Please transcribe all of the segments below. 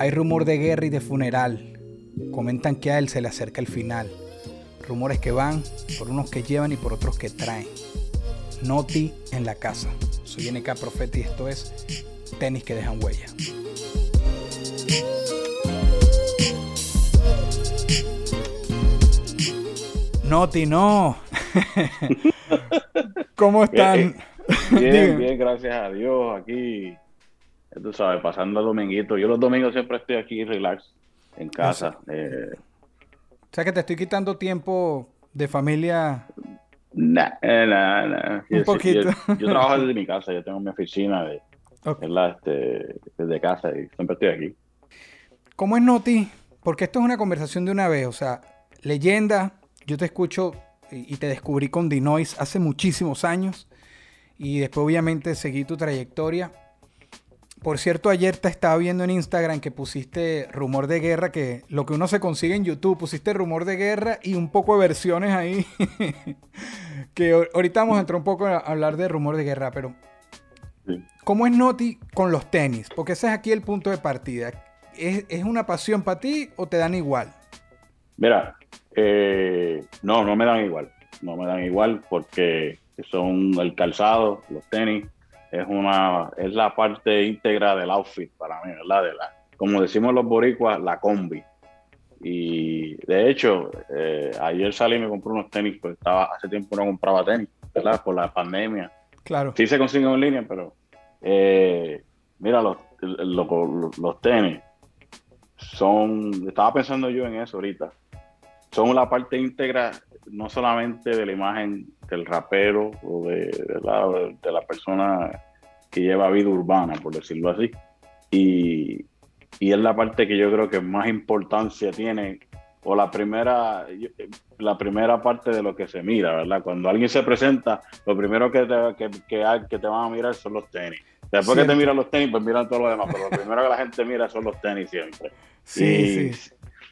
Hay rumor de guerra y de funeral. Comentan que a él se le acerca el final. Rumores que van por unos que llevan y por otros que traen. Noti en la casa. Soy NK Profeta y esto es Tenis que dejan huella. Noti, no. ¿Cómo están? Bien, bien, gracias a Dios. Aquí, tú sabes, pasando el dominguito. Yo los domingos siempre estoy aquí relax en casa. Eh, O sea que te estoy quitando tiempo de familia. nah, eh, nah, nah. Un Yo- poquito. Yo, yo trabajo desde mi casa. Yo tengo mi oficina de, Ok. ¿verdad? Este, desde casa y siempre estoy aquí. ¿Cómo es Noti? Porque esto es una conversación de una vez. O sea, leyenda, yo te escucho y y te descubrí con Dinois hace muchísimos años. Y después obviamente seguí tu trayectoria. Por cierto, ayer te estaba viendo en Instagram que pusiste rumor de guerra, que lo que uno se consigue en YouTube, pusiste rumor de guerra y un poco de versiones ahí. que ahor- ahorita vamos a entrar un poco a hablar de rumor de guerra, pero Sí. ¿Cómo es Noti con los tenis? Porque ese es aquí el punto de partida. ¿Es, es una pasión para ti o te dan igual? Mira, eh, no, no me dan igual. No me dan igual porque son el calzado, los tenis, es una, es la parte íntegra del outfit para mí, ¿verdad? De la, como decimos los boricuas, la combi. Y de hecho, eh, ayer salí y me compré unos tenis, pues estaba, hace tiempo no compraba tenis, ¿verdad? Por la pandemia. Claro. Sí se consiguen en línea, pero eh, mira, los, los, los tenis son, estaba pensando yo en eso ahorita, son la parte íntegra no solamente de la imagen del rapero o de, de la, de la persona que lleva vida urbana, por decirlo así, y, y es la parte que yo creo que más importancia tiene o la primera la primera parte de lo que se mira, ¿verdad? Cuando alguien se presenta, lo primero que te, que, que, que te van a mirar son los tenis. Después que te miran los tenis, pues miran todo lo demás, pero lo primero que la gente mira son los tenis siempre. Sí, Y sí.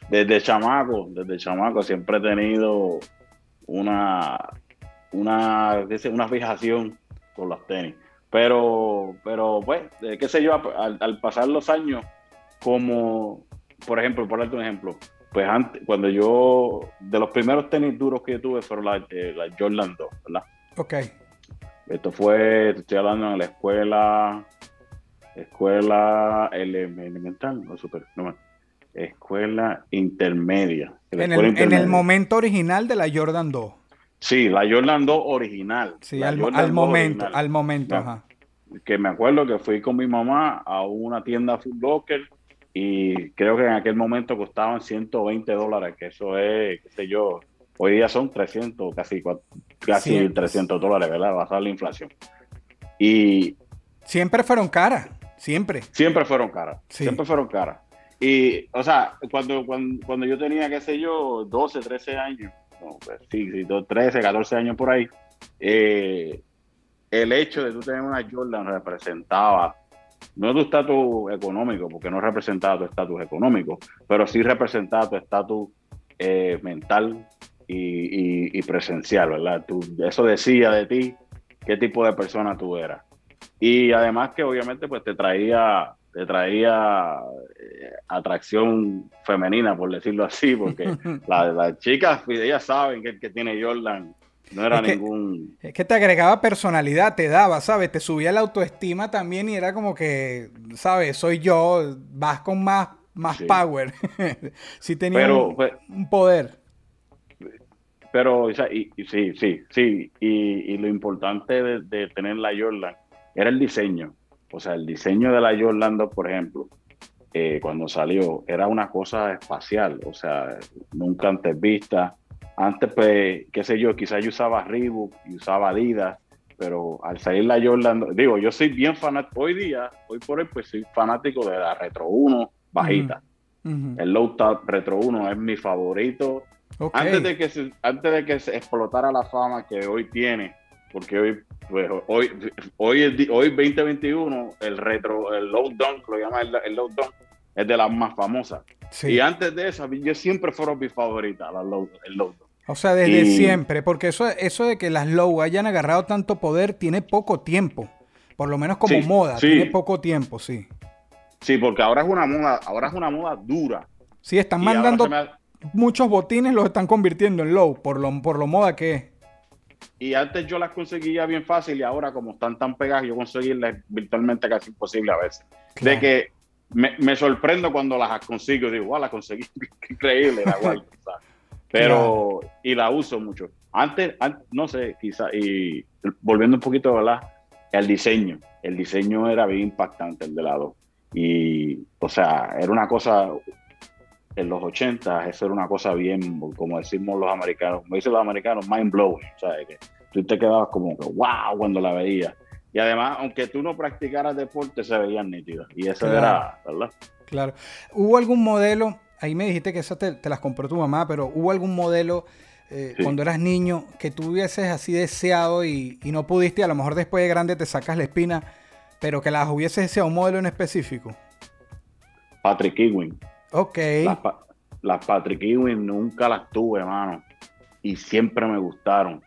Desde chamaco, desde chamaco siempre he tenido una, una, una fijación con los tenis. Pero, pero pues, eh, qué sé yo, al, al pasar los años, como, por ejemplo, por darte un ejemplo, pues antes, cuando yo, de los primeros tenis duros que yo tuve fueron las eh, las Jordan 2, ¿verdad? Ok. Esto fue, estoy hablando en la escuela, escuela ele- elemental, no super, no escuela intermedia. En escuela el, en el intermedia. momento original de la Jordan 2. Sí, la Jordan 2 original. Sí, al, Jordan al 2 momento, original. al momento. Que me acuerdo que fui con mi mamá a una tienda Foot Locker y creo que en aquel momento costaban 120 dólares, que eso es, qué sé yo, hoy día son 300, casi, casi Sí. 300 dólares, ¿verdad? Basada en la inflación. Y Siempre fueron caras, siempre. siempre fueron caras, Sí. siempre fueron caras. Y, o sea, cuando, cuando, cuando yo tenía, qué sé yo, 12, 13 años, no, pues, sí, sí, do- 13, 14 años por ahí, eh, el hecho de tú tener una Jordan representaba, no tu estatus económico, porque no representaba tu estatus económico, pero sí representaba tu estatus eh, mental y, y- y presencial, ¿verdad? Tú- eso decía de ti qué tipo de persona tú eras. Y además que obviamente pues te traía, te traía eh, atracción femenina, por decirlo así, porque la- las chicas, pues, ellas saben que el que tiene Jordan no era Es que- ningún... Es que te agregaba personalidad, te daba, ¿sabes? Te subía la autoestima también y era como que, ¿sabes? Soy yo, vas con más, más Sí. power. sí tenía Pero, un, pues, un poder. Pero, o sea, y, y sí, sí, sí. Y, y lo importante de, de tener la Jordan era el diseño. O sea, el diseño de la Jordan 2, por ejemplo, eh, cuando salió, era una cosa espacial. O sea, nunca antes vista. Antes, pues, qué sé yo, quizás yo usaba Reebok y usaba Adidas, pero al salir la Jordan, 2 digo, yo soy bien fanático, hoy día, hoy por hoy, pues soy fanático de la Retro 1 bajita. El Low Top Retro 1 es mi favorito. Antes de que se, antes de que se explotara la fama que hoy tiene, porque hoy, pues, hoy, hoy, hoy 2021, el retro, el Low Dunk, lo llaman el, el Low Dunk, es de las más famosas. Sí. Y antes de eso, yo siempre fueron mis favoritas, la Low, el Low Dunk. O sea, desde Y- siempre, porque eso, eso de que las low hayan agarrado tanto poder tiene poco tiempo. Por lo menos como Sí, moda, sí. tiene poco tiempo, sí. Sí, porque ahora es una moda, ahora es una moda dura. Sí, están Y mandando ha- muchos botines, los están convirtiendo en low, por lo, por lo moda que es. Y antes yo las conseguía bien fácil y ahora como están tan pegadas, yo conseguirlas virtualmente casi imposible a veces. Claro. De que me, me sorprendo cuando las consigo. Digo, wow, las conseguí. Increíble, la ¿sabes? Pero, y la uso mucho. Antes, an- no sé, quizá, y volviendo un poquito, ¿verdad? El diseño. El diseño era bien impactante, el de lado. Y, o sea, era una cosa, en los 80, eso era una cosa bien, como decimos los americanos, como dicen los americanos, mind blowing. Que tú te quedabas como que, wow, cuando la veías. Y además, aunque tú no practicaras deporte, se veían nítidas. Y eso Claro. era, ¿verdad? Claro. ¿Hubo algún modelo? Ahí me dijiste que esa te, te las compró tu mamá, pero ¿hubo algún modelo eh, Sí. cuando eras niño que tú hubieses así deseado y, y no pudiste? y A lo mejor después de grande te sacas la espina, pero que las hubieses deseado un modelo en específico. Patrick Ewing. Ok. Las, las Patrick Ewing nunca las tuve, hermano. Y siempre me gustaron.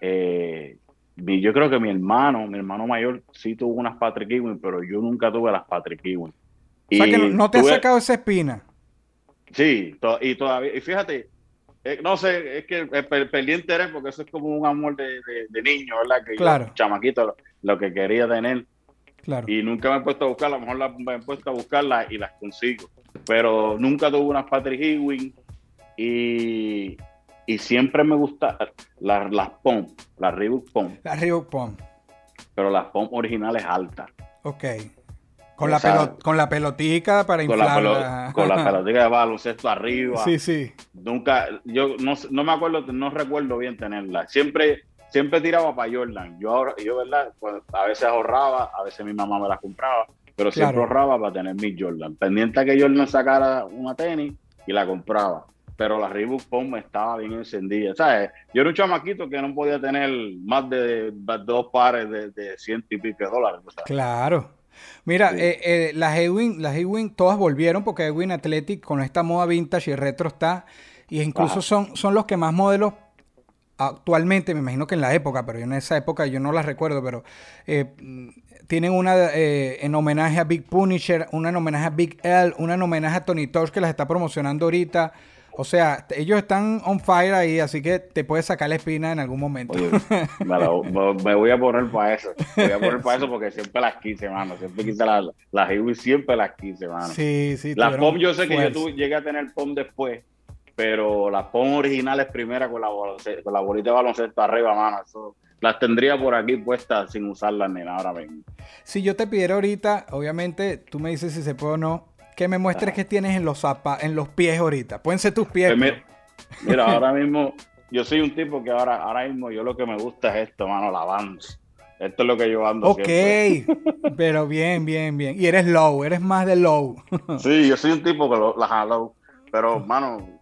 Eh, mi- yo creo que mi hermano, mi hermano mayor, sí tuvo unas Patrick Ewing, pero yo nunca tuve las Patrick Ewing. o sea que no, te tuve- sacado esa espina. Sí, to- y todavía, y fíjate, eh, no sé, es que per- perdí interés porque eso es como un amor de, de- de niño, ¿verdad? Que yo, Claro. chamaquito, lo, lo que quería tener. Claro. Y nunca me he puesto a buscarla, a lo mejor la- me he puesto a buscarla y las consigo. Pero nunca tuve unas Patrick Ewing y, y siempre me gusta las, las POM, las Reebok POM, La Reebok Pump. pero las POM originales altas. Ok. Con la, sea, pelo- con la pelotica para Con la, con la pelotita de baloncesto arriba. Sí, sí. Nunca, yo no, no me acuerdo, no recuerdo bien tenerla. Siempre, siempre tiraba para Jordan. Yo ahora, yo verdad, pues, a veces ahorraba, a veces mi mamá me las compraba, pero siempre Claro. ahorraba para tener mi Jordan. Pendiente a que Jordan sacara una tenis y la compraba. Pero la Reebok Pom estaba bien encendida. ¿Sabes? Yo era un chamaquito que no podía tener más de, dos pares de, de ciento y pico de dólares. ¿sabes? Claro. Mira, Sí. eh, eh, las Ewing, las Ewing todas volvieron porque Ewing Athletic con esta moda vintage y retro está. Y incluso Ajá. son, son los que más modelos actualmente, me imagino que en la época, pero yo en esa época yo no las recuerdo, pero eh, tienen una eh, en homenaje a Big Punisher, una en homenaje a Big L, una en homenaje a Tony Torch que las está promocionando ahorita. O sea, ellos están on fire ahí, así que te puedes sacar la espina en algún momento. Oye, me, me- voy a poner para eso. Me voy a poner para eso porque siempre las quise, mano. Siempre quise las las siempre las quise, mano. Sí, sí. Las POM yo sé que yo tuve- llegué a tener POM después, pero las POM originales primera con la, con la bolita de baloncesto arriba, mano, eso las tendría por aquí puestas sin usarlas ni nada ahora mismo. Si yo te pidiera ahorita, obviamente, tú me dices si se puede o no, que me muestres qué tienes en los zapa, en los pies ahorita. Pueden ser tus pies. Pues pero- mira, mira, ahora mismo yo soy un tipo que ahora, ahora mismo yo lo que me gusta es esto, mano, la Vans. Esto es lo que yo ando Ok, siempre. pero bien, bien, bien. Y eres low, eres más de low. Sí, yo soy un tipo que lo- las jalo, pero, mano,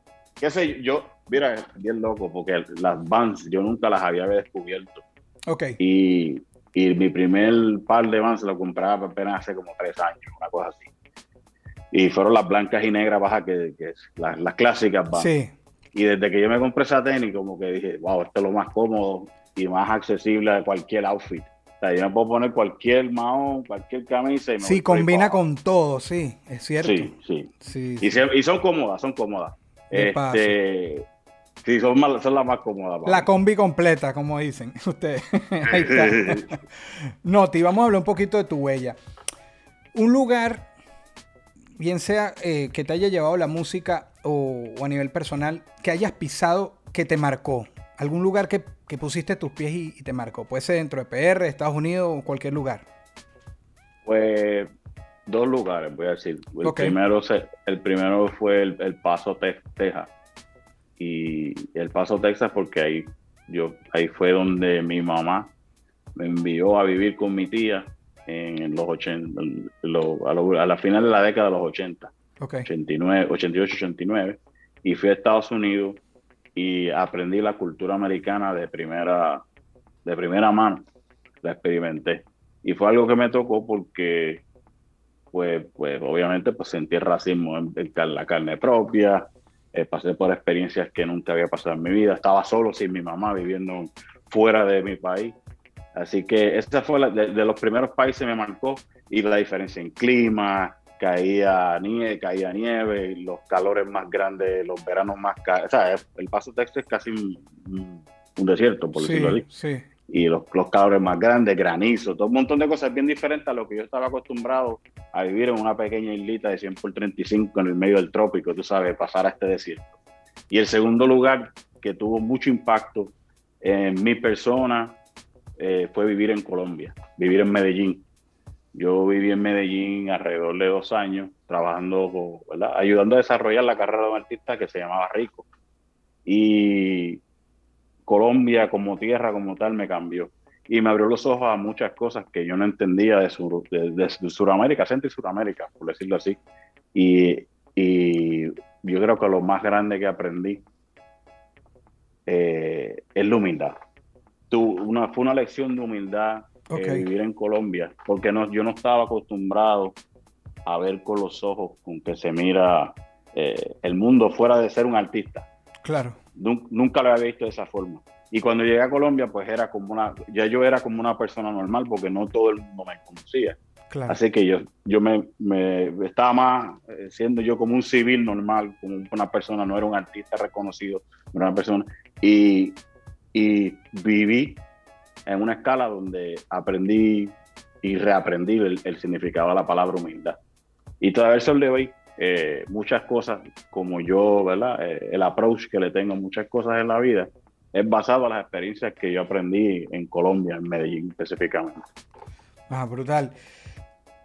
qué sé yo, mira, bien loco, porque las Vans yo nunca las había descubierto. ok, Y, y mi primer par de Vans lo compraba apenas hace como tres años, una cosa así. Y fueron las blancas y negras bajas, que, que es las, las clásicas Vans. sí. Y desde que yo me compré esa tenis, como que dije, wow, esto es lo más cómodo y más accesible a cualquier outfit. O sea, yo me puedo poner cualquier mahón, cualquier camisa y me Sí, combina con todo, sí, es cierto. Sí, sí. Sí, Y, sí. se- y son cómodas, son cómodas. Este, sí, son, más- son las más cómodas. La combi completa, como dicen ustedes. Ahí está. Noti, vamos a hablar un poquito de tu huella. Un lugar, bien sea eh, que te haya llevado la música o, o a nivel personal, que hayas pisado que te marcó. Algún lugar que, que pusiste tus pies y, y te marcó. Puede ser dentro de PR, Estados Unidos o cualquier lugar. Pues dos lugares, voy a decir. El, primero, se- el primero fue el, el Paso, Tex- Texas. Y el Paso, Texas, porque ahí, yo, ahí fue donde mi mamá me envió a vivir con mi tía en los 80, en lo- a, lo- a la final de la década de los 80. Ok. 89, 88, 89, y fui a Estados Unidos y aprendí la cultura americana de primera, de primera mano, la experimenté. Y fue algo que me tocó porque, pues, pues obviamente, pues sentí el racismo en, en la carne propia, eh, pasé por experiencias que nunca había pasado en mi vida, estaba solo sin mi mamá viviendo fuera de mi país. Así que esa fue la, de, de los primeros países me marcó y la diferencia en clima, caía nieve, caía nieve, los calores más grandes, los veranos más o sea, el Paso Texas es casi un, un desierto, por decirlo así. Sí, sí. Y los, los calores más grandes, granizo, todo un montón de cosas bien diferentes a lo que yo estaba acostumbrado a vivir en una pequeña islita de 100 por 35 en el medio del trópico, tú sabes, pasar a este desierto. Y el segundo lugar que tuvo mucho impacto en mi persona eh, fue vivir en Colombia, vivir en Medellín. Yo viví en Medellín alrededor de dos años, trabajando, ¿verdad? ayudando a desarrollar la carrera de un artista que se llamaba Rico. Y Colombia como tierra, como tal, me cambió. Y me abrió los ojos a muchas cosas que yo no entendía de, Sur, de, de Suramérica, Centro y Suramérica, por decirlo así. Y, y yo creo que lo más grande que aprendí eh, es la humildad. Tu, una, fue una lección de humildad eh, vivir en Colombia, porque no, yo no estaba acostumbrado a ver con los ojos con que se mira eh, el mundo fuera de ser un artista. Claro. Nun- Nunca lo había visto de esa forma. Y cuando llegué a Colombia, pues era como una, ya yo era como una persona normal porque no todo el mundo me conocía. Claro. Así que yo, yo me, me- estaba más eh, siendo yo como un civil normal, como una persona, no era un artista reconocido, no era una persona. Y, y viví en una escala donde aprendí y reaprendí el, el significado de la palabra humildad. Y todavía el sol de hoy, eh, muchas cosas, como yo, ¿verdad? Eh, el approach que le tengo a muchas cosas en la vida, es basado en las experiencias que yo aprendí en Colombia, en Medellín específicamente. Ah, brutal.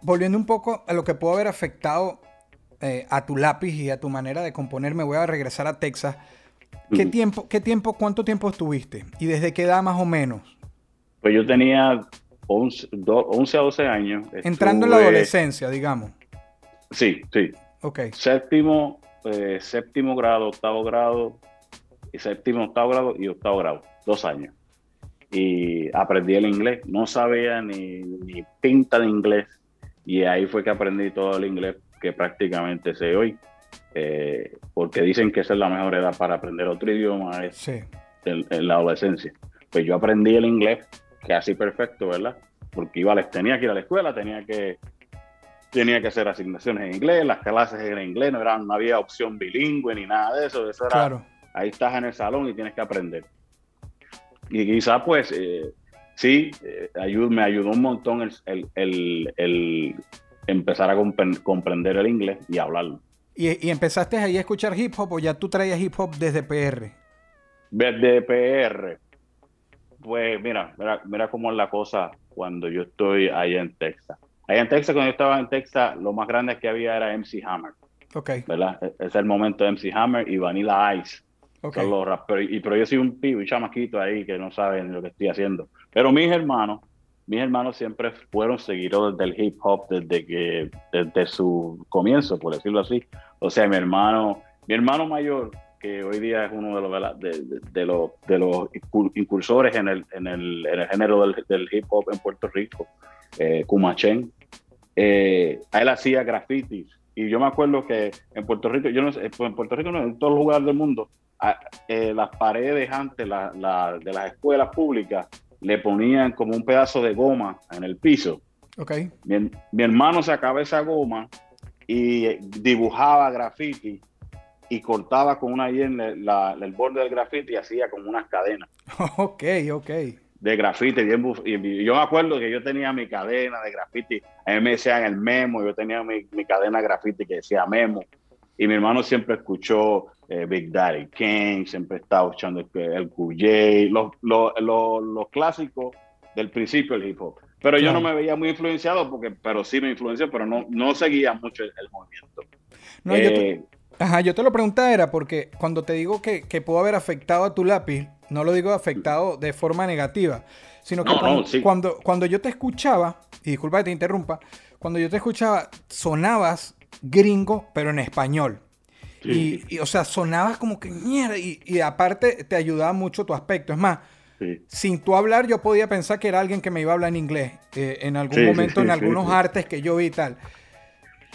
Volviendo un poco a lo que pudo haber afectado eh, a tu lápiz y a tu manera de componer, me voy a regresar a Texas. ¿Qué tiempo, qué tiempo, cuánto tiempo estuviste? ¿Y desde qué edad más o menos? Pues yo tenía 11, do- 11 a 12 años. Entrando en la adolescencia, digamos. Sí, sí. Ok. Séptimo, eh, séptimo grado, octavo grado, y séptimo, octavo grado y octavo grado. Dos años. Y aprendí el inglés. No sabía ni, ni pinta de inglés. Y ahí fue que aprendí todo el inglés que prácticamente sé hoy. Eh, porque dicen que esa es la mejor edad para aprender otro idioma, es Sí. en, en la adolescencia. Pues yo aprendí el inglés casi perfecto, ¿verdad? Porque iba tenía que ir a la escuela, tenía que tenía que hacer asignaciones en inglés, las clases en inglés, no, eran, no había opción bilingüe ni nada de eso, eso era, Claro. ahí estás en el salón y tienes que aprender. Y quizás pues eh, sí, eh, ayud- me ayudó un montón el, el- el- el empezar a compren- comprender el inglés y hablarlo. ¿Y, y empezaste ahí a escuchar hip hop o ya tú traías hip hop desde PR? Desde PR, pues mira, mira, mira cómo es la cosa cuando yo estoy allá en Texas. Allá en Texas, cuando yo estaba en Texas, lo más grande que había era MC Hammer, Ok, ¿verdad? E- Es el momento de MC Hammer y Vanilla Ice. ok. Son los raperos. Y, pero yo soy un pibe, un chamaquito ahí que no saben lo que estoy haciendo. Pero mis hermanos, mis hermanos siempre fueron seguidores del hip hop desde que, desde su comienzo, por decirlo así. O sea, mi hermano, mi hermano mayor, que hoy día es uno de los, de, de- de los, de los incur- incursores en el, en el, en el género del, del hip hop en Puerto Rico, eh, Kumachen, eh, a él hacía grafitis. Y yo me acuerdo que en Puerto Rico, yo no sé, pues en Puerto Rico, no, en todos los lugares del mundo, a- eh, las paredes antes la- la- de las escuelas públicas le ponían como un pedazo de goma en el piso. Ok. Mi, mi hermano sacaba esa goma y dibujaba graffiti y cortaba con una hiena la- el borde del graffiti y hacía como unas cadenas Ok, ok. De grafiti. Bien buf- y yo me acuerdo que yo tenía mi cadena de grafiti. A mí me decían el memo, yo tenía mi, mi cadena de grafiti que decía memo. Y mi hermano siempre escuchó eh, Big Daddy Kane, siempre estaba escuchando el, el QJ, los, los, los, los clásicos del principio del hip hop. Pero yo no me veía muy influenciado, porque, pero sí me influenció, pero no, no seguía mucho el, el movimiento. No, yo Eh, Ajá, yo te lo preguntaba era porque cuando te digo que, que pudo haber afectado a tu lápiz, no lo digo afectado de forma negativa, sino que No, cuando, no, sí. cuando, cuando yo te escuchaba, y disculpa que te interrumpa, cuando yo te escuchaba, sonabas gringo, pero en español. Sí. Y, y, o sea, sonabas como que mierda. Y, y aparte te ayudaba mucho tu aspecto. Es más, Sí. sin tú hablar, yo podía pensar que era alguien que me iba a hablar en inglés. eh, en algún momento, en algunos artes que yo vi y tal.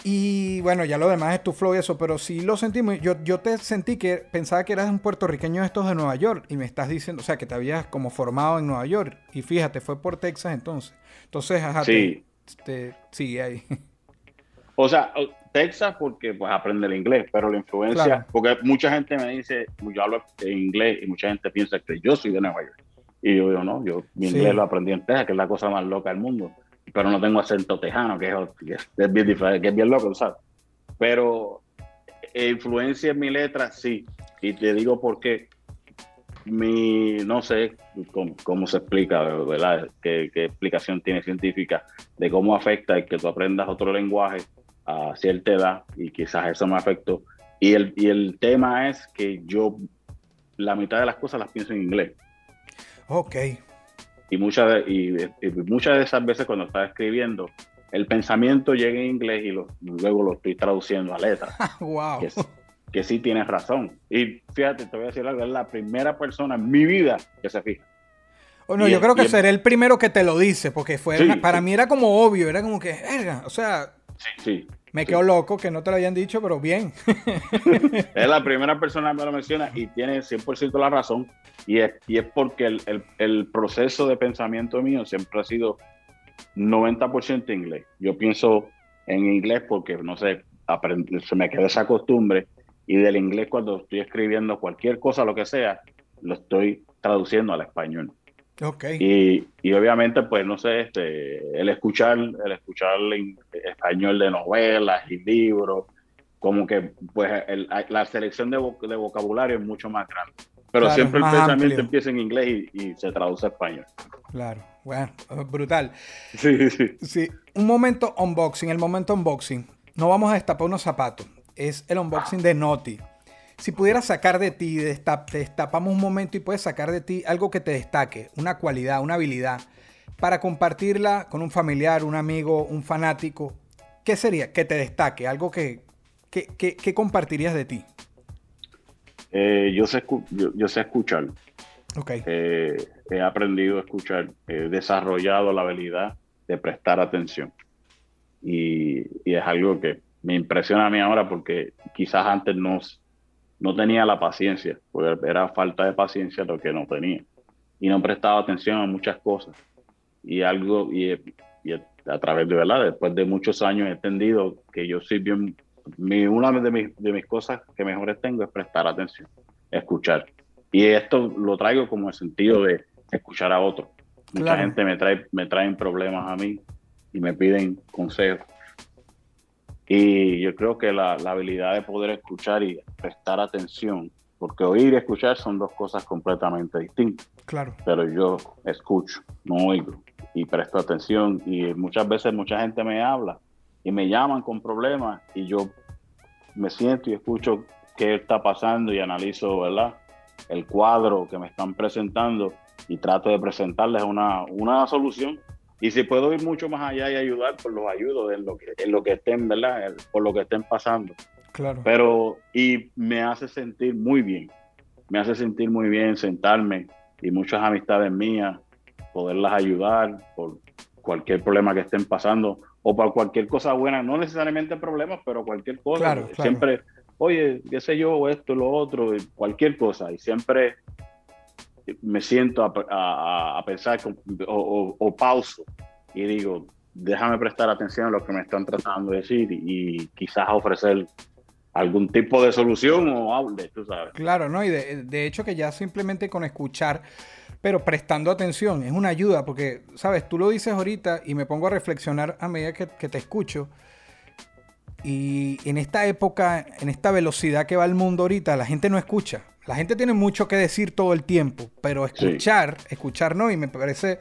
Y bueno, ya lo demás es tu flow y eso, pero sí lo sentí. muy- Yo, yo te sentí que pensaba que eras un puertorriqueño de estos de Nueva York y me estás diciendo, o sea, que te habías como formado en Nueva York. Y fíjate, fue por Texas entonces. Entonces, ajá, Sí. te, te- sigue ahí. O sea, Texas porque pues aprende el inglés, pero la influencia, Claro. porque mucha gente me dice, yo hablo inglés y mucha gente piensa que yo soy de Nueva York. Y yo digo, no, yo mi Sí. inglés lo aprendí en Texas, que es la cosa más loca del mundo. Pero no tengo acento tejano, que es, que es- bien diferente, que es bien loco, ¿sabes? Pero eh, influencia en mi letra, sí. Y te digo por qué. Mi, no sé cómo, cómo se explica, ¿verdad? ¿Qué, qué explicación tiene científica de cómo afecta el que tú aprendas otro lenguaje a cierta edad y quizás eso me afectó. Y el, y el tema es que yo la mitad de las cosas las pienso en inglés. ok. Y muchas de, y, y muchas de esas veces cuando estaba escribiendo, el pensamiento llega en inglés y lo- luego lo estoy traduciendo a letra. wow. Que, que sí tienes razón. Y fíjate, te voy a decir algo, es la primera persona en mi vida que se fija. O no, y yo creo que seré el primero que te lo dice, porque fue Sí, una- para sí. mí era como obvio, era como que, verga, o sea, Sí, me quedo loco que no te lo hayan dicho, pero bien. es la primera persona que me lo menciona y tiene 100% la razón. Y es, y es porque el, el- proceso de pensamiento mío siempre ha sido 90% inglés. Yo pienso en inglés porque, no sé, aprend- se me quedó esa costumbre y del inglés cuando estoy escribiendo cualquier cosa, lo que sea, lo estoy traduciendo al español. Y, y obviamente, pues, no sé, este, el escuchar, el escuchar en español de novelas y libros, como que, pues, el- la selección de, vo- de vocabulario es mucho más grande. Pero Claro, siempre el pensamiento amplio. empieza en inglés y, y se traduce a español. Claro. Bueno, brutal. Sí, sí. Sí, un momento unboxing, el momento unboxing. No vamos a destapar unos zapatos. Es el unboxing de Noti. Si pudieras sacar de ti, destap- te destapamos un momento y puedes sacar de ti algo que te destaque, una cualidad, una habilidad, para compartirla con un familiar, un amigo, un fanático. ¿Qué sería? Que te destaque, algo que, que, que- que compartirías de ti. Eh, yo, sé, yo, yo sé escuchar. Ok, Eh, he aprendido a escuchar. He desarrollado la habilidad de prestar atención. Y, y es algo que me impresiona a mí ahora porque quizás antes no, no tenía la paciencia, porque era falta de paciencia lo que no tenía. Y no prestaba atención a muchas cosas. Y algo, y, y a través de verdad, después de muchos años he entendido que yo soy bien, mi, una de mis, de mis cosas que mejores tengo es prestar atención, escuchar. Y esto lo traigo como el sentido de escuchar a otros. Mucha Claro. gente me trae, me traen problemas a mí y me piden consejos. Y yo creo que la, la habilidad de poder escuchar y prestar atención, porque oír y escuchar son dos cosas completamente distintas, claro. pero yo escucho, no oigo y presto atención. Y muchas veces mucha gente me habla y me llaman con problemas y yo me siento y escucho qué está pasando y analizo, ¿verdad? El cuadro que me están presentando y trato de presentarles una, una solución. Y si puedo ir mucho más allá y ayudar, pues los ayudo en lo que, en lo que estén, ¿verdad? En- Por lo que estén pasando. Claro. Pero, y me hace sentir muy bien. Me hace sentir muy bien sentarme y muchas amistades mías, poderlas ayudar por cualquier problema que estén pasando o por cualquier cosa buena, no necesariamente problemas, pero cualquier cosa. Claro, claro. Siempre, oye, qué sé yo, esto, lo otro, cualquier cosa. Y siempre me siento a, a- a pensar o, o- o pauso y digo, déjame prestar atención a lo que me están tratando de decir y, y quizás ofrecer algún tipo de solución o hable, tú sabes. Claro, ¿no? Y de, de hecho que ya simplemente con escuchar, pero prestando atención, es una ayuda, porque, ¿sabes? Tú lo dices ahorita y me pongo a reflexionar a medida que, que te escucho. Y en esta época, en esta velocidad que va el mundo ahorita, la gente no escucha. La gente tiene mucho que decir todo el tiempo, pero Sí. escuchar, escuchar no, y me parece eh,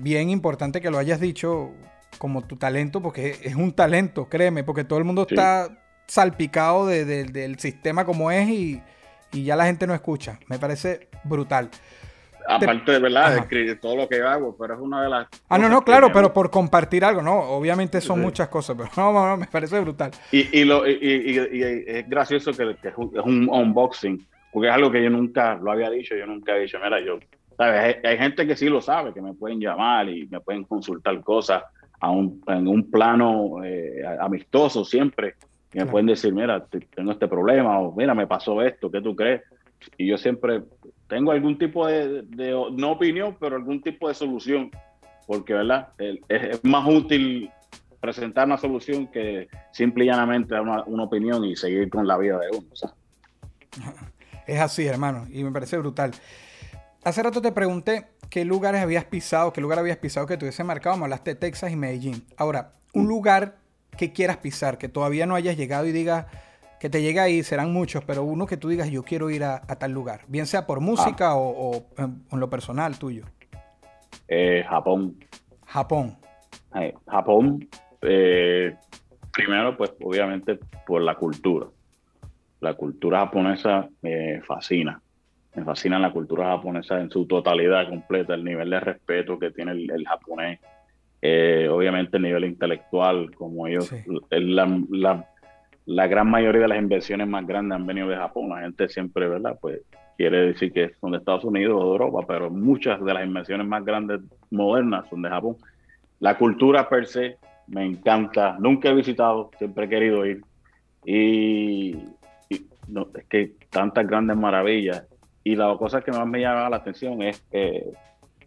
bien importante que lo hayas dicho como tu talento, porque es un talento, créeme, porque todo el mundo Sí. está salpicado de- de- del sistema como es y, y ya la gente no escucha. Me parece brutal. Aparte de verdad, de escribir todo lo que hago, pero es una de las. Ah, no, no, claro, pero por compartir algo, no, obviamente son muchas cosas, pero no, no, me parece brutal. Y, y, lo, y, y es gracioso que, que, es un unboxing, porque es algo que yo nunca lo había dicho, yo nunca he dicho, mira, yo, ¿sabes? Hay, hay gente que sí lo sabe, que me pueden llamar y me pueden consultar cosas a un, en un plano eh, amistoso siempre. Y me pueden decir, mira, tengo este problema, o mira, me pasó esto, ¿qué tú crees? Y yo siempre tengo algún tipo de, no opinión, pero algún tipo de solución, porque, ¿verdad? Es, más útil presentar una solución que simple y llanamente una, una opinión y seguir con la vida de uno. Es así, hermano, y me parece brutal. Hace rato te pregunté qué lugares habías pisado, qué lugar habías pisado que tuviese marcado. Me hablaste de Texas y Medellín. Ahora, un mm. lugar que quieras pisar, que todavía no hayas llegado y digas que te llegue ahí, serán muchos, pero uno que tú digas, yo quiero ir a, tal lugar, bien sea por música ah. o, en, lo personal tuyo. Eh, Japón. Japón. Eh, Japón, eh, primero, pues obviamente por la cultura. La cultura japonesa me fascina me fascina la cultura japonesa en su totalidad completa, el nivel de respeto que tiene el, japonés, obviamente el nivel intelectual, como ellos, la, la, gran mayoría de las inversiones más grandes han venido de Japón, la gente siempre, ¿verdad? Pues quiere decir que son de Estados Unidos o de Europa, pero muchas de las inversiones más grandes modernas son de Japón. La cultura per se me encanta, nunca he visitado, siempre he querido ir. Y, no, es que tantas grandes maravillas y la cosa que más me llama la atención es, que,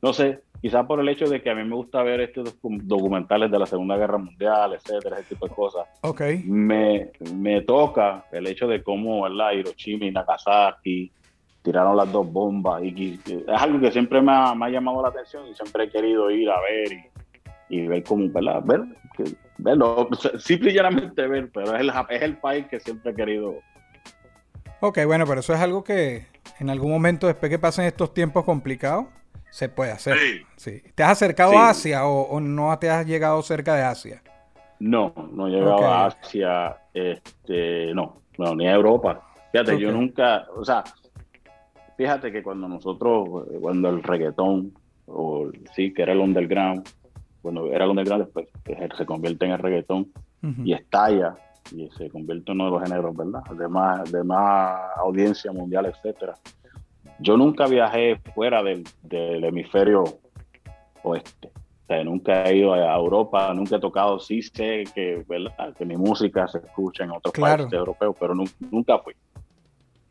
no sé, quizás por el hecho de que a mí me gusta ver estos documentales de la Segunda Guerra Mundial, etcétera, ese tipo de cosas. Okay. Me, me toca el hecho de cómo, ¿verdad? Hiroshima y Nagasaki tiraron las dos bombas. Y, es algo que siempre me ha, me ha, llamado la atención y siempre he querido ir a ver y, y ver cómo, ¿verdad? Ver, que, verlo, simple y llanamente ver, pero es el, es el país que siempre he querido. Ok, bueno, pero eso es algo que, en algún momento, después que pasen estos tiempos complicados, se puede hacer. Sí. ¿Te has acercado a Asia o, no te has llegado cerca de Asia? No, no he llegado a Asia, este, no, no, ni a Europa. Fíjate, yo nunca, o sea, fíjate que cuando nosotros, cuando el reggaetón, o sí, que era el underground, cuando era el underground, después se convierte en el reggaetón y estalla y se convierte en uno de los géneros, ¿verdad? De más, de más audiencia mundial, etcétera. Yo nunca viajé fuera del, hemisferio oeste. O sea, nunca he ido a Europa, nunca he tocado, sí sé que, ¿verdad? que mi música se escucha en otros países europeos, pero nunca, fui.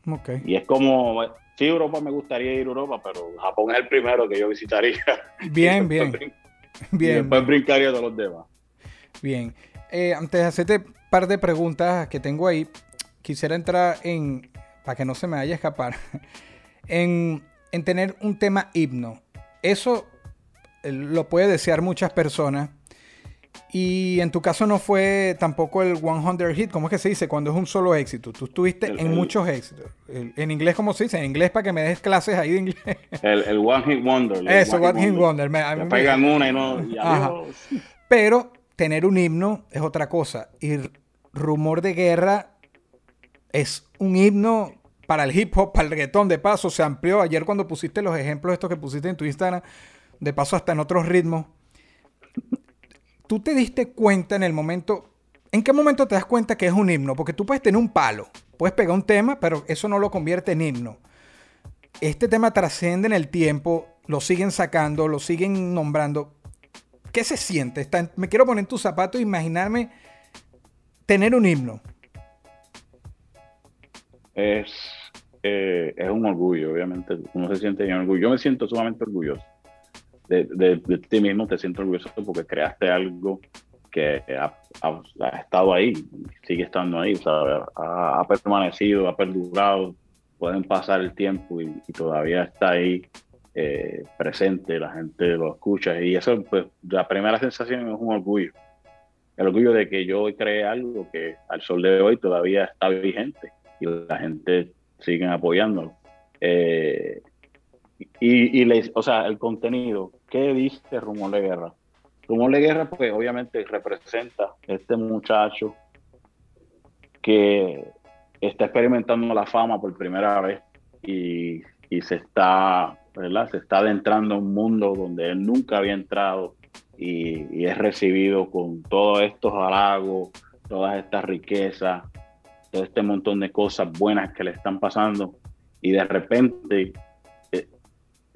Okay. Y es como, sí, Europa me gustaría ir a Europa, pero Japón es el primero que yo visitaría. Bien, bien. bien. Y después brincaría todos los demás. Bien. Eh, antes de hacerte par de preguntas que tengo ahí. Quisiera entrar en, para que no se me vaya a escapar, en, en tener un tema himno. Eso eh, lo puede desear muchas personas. Y en tu caso no fue tampoco el 100 hit, ¿cómo es que se dice? Cuando es un solo éxito. Tú estuviste en muchos éxitos. en inglés, ¿cómo se dice? En inglés para que me des clases ahí de inglés. El, el One Hit Wonder. Eso, One, Hit Wonder. Me, pegan una y no... Pero tener un himno es otra cosa. Y Rumor de Guerra es un himno para el hip hop, para el reggaetón. De paso, se amplió. Ayer cuando pusiste los ejemplos estos que pusiste en tu Instagram, de paso hasta en otros ritmos. ¿Tú te diste cuenta en el momento, en qué momento te das cuenta que es un himno? Porque tú puedes tener un palo, puedes pegar un tema, pero eso no lo convierte en himno. Este tema trasciende en el tiempo, lo siguen sacando, lo siguen nombrando. ¿Qué se siente? me quiero poner en tus zapatos e imaginarme tener un himno? Es, eh, es un orgullo, obviamente. Uno se siente bien orgulloso. Yo me siento sumamente orgulloso de, ti mismo. Te siento orgulloso porque creaste algo que ha, estado ahí, sigue estando ahí, ha, permanecido, ha perdurado. Pueden pasar el tiempo y, todavía está ahí eh, presente, la gente lo escucha y eso, pues, la primera sensación es un orgullo el orgullo de que yo creé algo que al sol de hoy todavía está vigente y la gente sigue apoyándolo. Eh, y, y o sea, el contenido, ¿qué dice Rumor de Guerra? Rumor de Guerra, pues obviamente representa este muchacho que está experimentando la fama por primera vez y, se está ¿verdad? Se está adentrando en un mundo donde él nunca había entrado y, y es recibido con todos estos halagos, todas estas riquezas, todo este montón de cosas buenas que le están pasando y de repente eh,